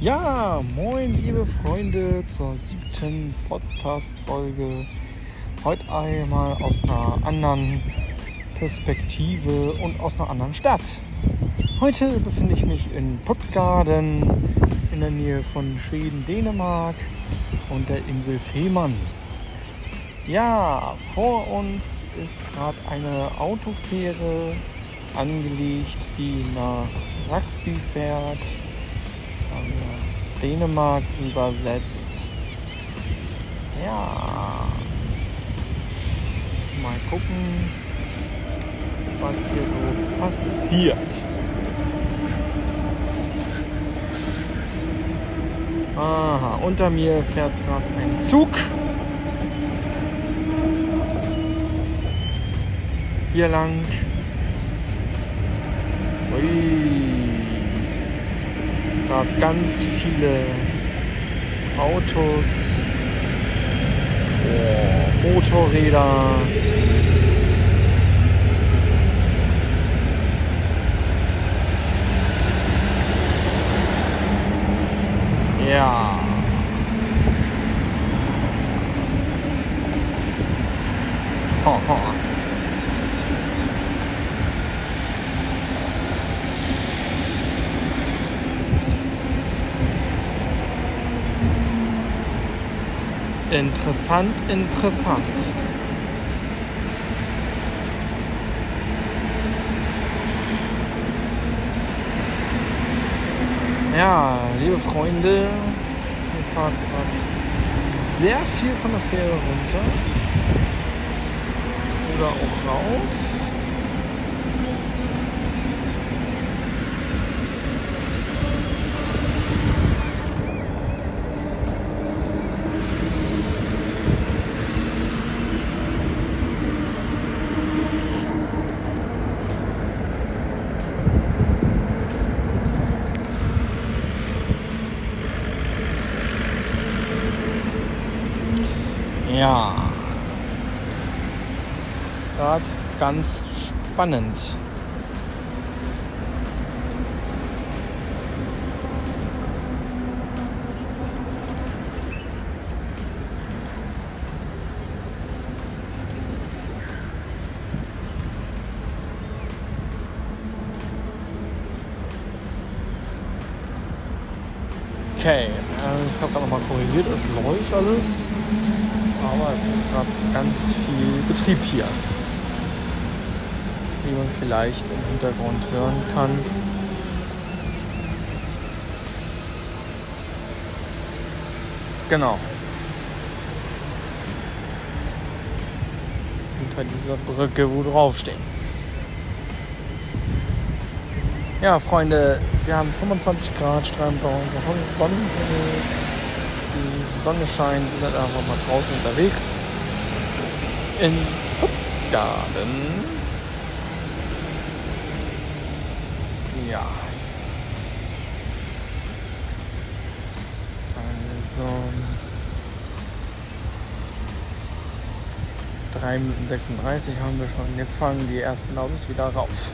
Ja, moin liebe Freunde zur siebten Podcast-Folge. Heute einmal aus einer anderen Perspektive und aus einer anderen Stadt. Heute befinde ich mich in Puttgarden in der Nähe von Schweden, Dänemark und der Insel Fehmarn. Ja, vor uns ist gerade eine Autofähre angelegt, die nach Rugby fährt Dänemark übersetzt. Ja. Mal gucken, was hier so passiert. Aha, unter mir fährt gerade ein Zug. Hier lang. Ui gerade ganz viele Autos, oh, Motorräder. Ja. Ho, ho. Interessant, interessant. Ja, liebe Freunde, wir fahren gerade sehr viel von der Fähre runter oder auch rauf. Ja. Gerade ganz spannend. Okay, äh, ich habe gerade nochmal korrigiert, es läuft alles aber es ist gerade ganz viel Betrieb hier. Wie man vielleicht im Hintergrund hören kann. Genau. Hinter dieser Brücke, wo draufstehen. Ja, Freunde, wir haben 25 Grad, strahlend bei unserer Sonnenhimmel die Sonne scheint, wir sind einfach mal draußen unterwegs. In Puttgarden. Ja. Also. 3 Minuten 36 haben wir schon. Jetzt fangen die ersten Autos wieder rauf.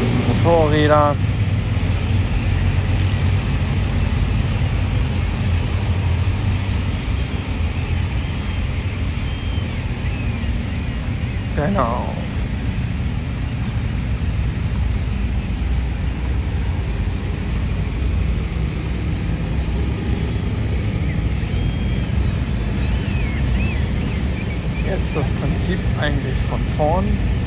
Harleys, Motorräder. Genau. Jetzt das Prinzip eigentlich von vorn.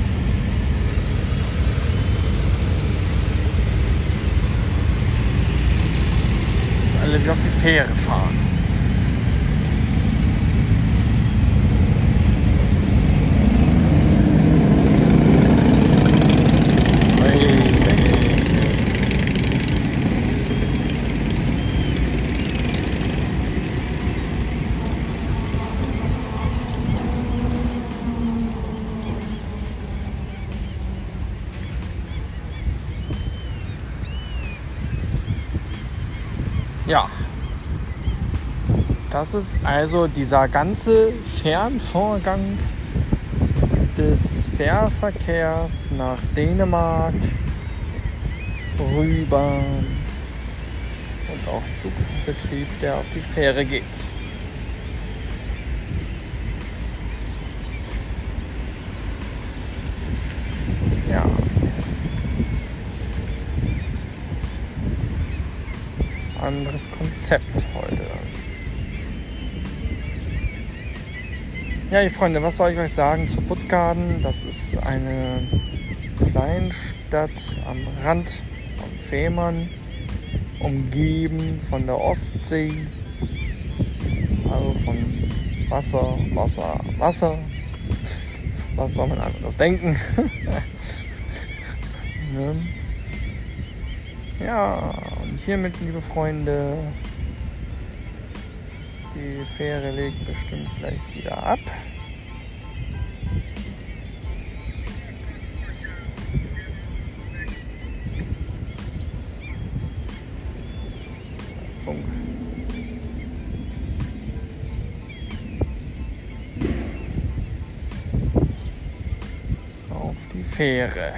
Fähre fahren. Ja. Das ist also dieser ganze Fernvorgang des Fährverkehrs nach Dänemark rüber und auch Zugbetrieb, der auf die Fähre geht. Ja. Anderes Konzept heute. Ja, ihr Freunde, was soll ich euch sagen zu Puttgarden? Das ist eine Kleinstadt am Rand von Fehmarn, umgeben von der Ostsee, also von Wasser, Wasser, Wasser. Was soll man anderes denken? ne? Ja, und hiermit, liebe Freunde, die Fähre legt bestimmt gleich wieder ab. Funk. Auf die Fähre.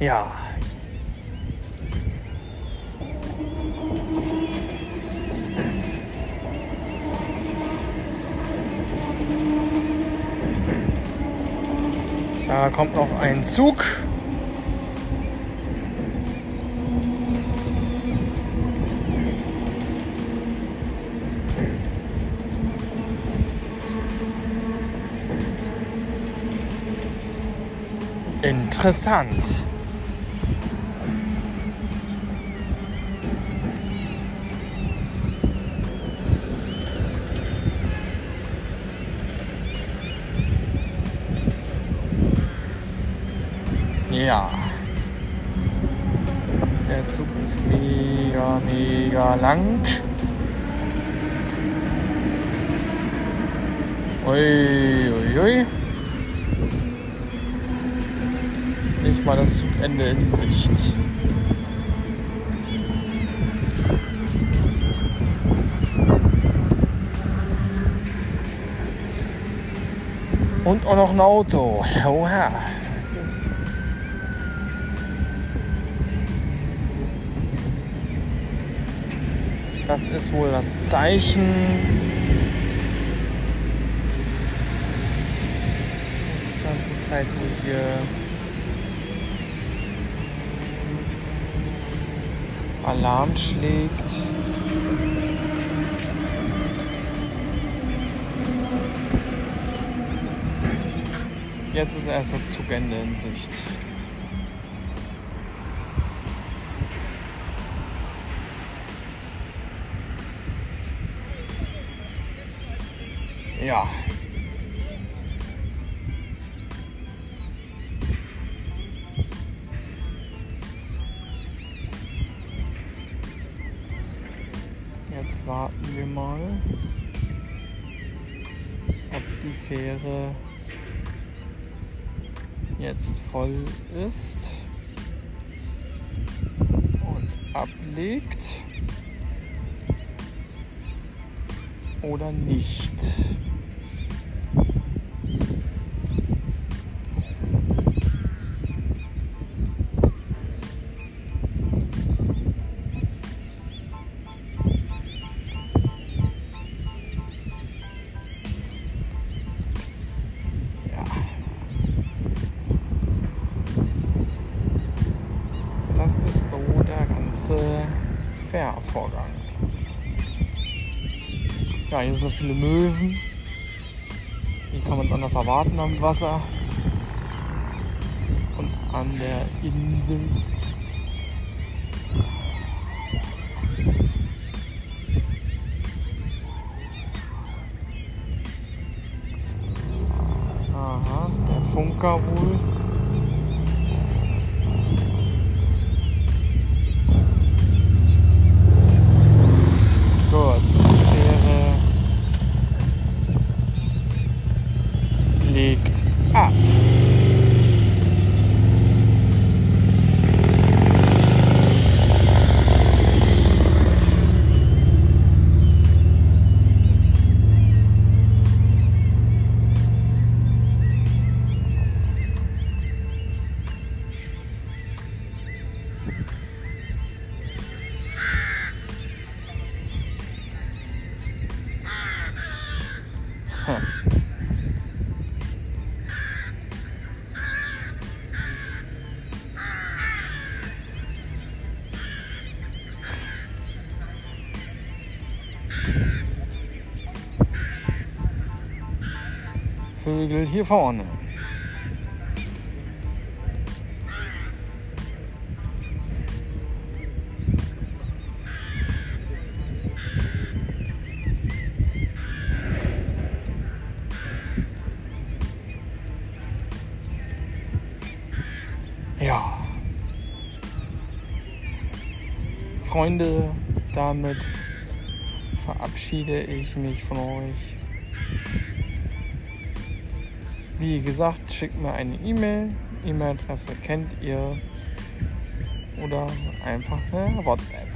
Ja. Da kommt noch ein Zug. Interessant. Ja. Der Zug ist mega, mega lang. Ui, ui, ui. Nicht mal das Zugende in Sicht. Und auch noch ein Auto. Oha. Das ist wohl das Zeichen. Die ganze Zeit, wo hier Alarm schlägt. Jetzt ist erst das Zugende in Sicht. Ja. Jetzt warten wir mal, ob die Fähre jetzt voll ist und ablegt oder nicht. Ganze Fährvorgang. Ja, hier sind noch viele Möwen. Wie kann man anders erwarten am Wasser? Und an der Insel. Aha, der Funker wohl. Vögel hier vorne. Freunde, damit verabschiede ich mich von euch. Wie gesagt, schickt mir eine E-Mail. E-Mail-Adresse kennt ihr. Oder einfach eine WhatsApp.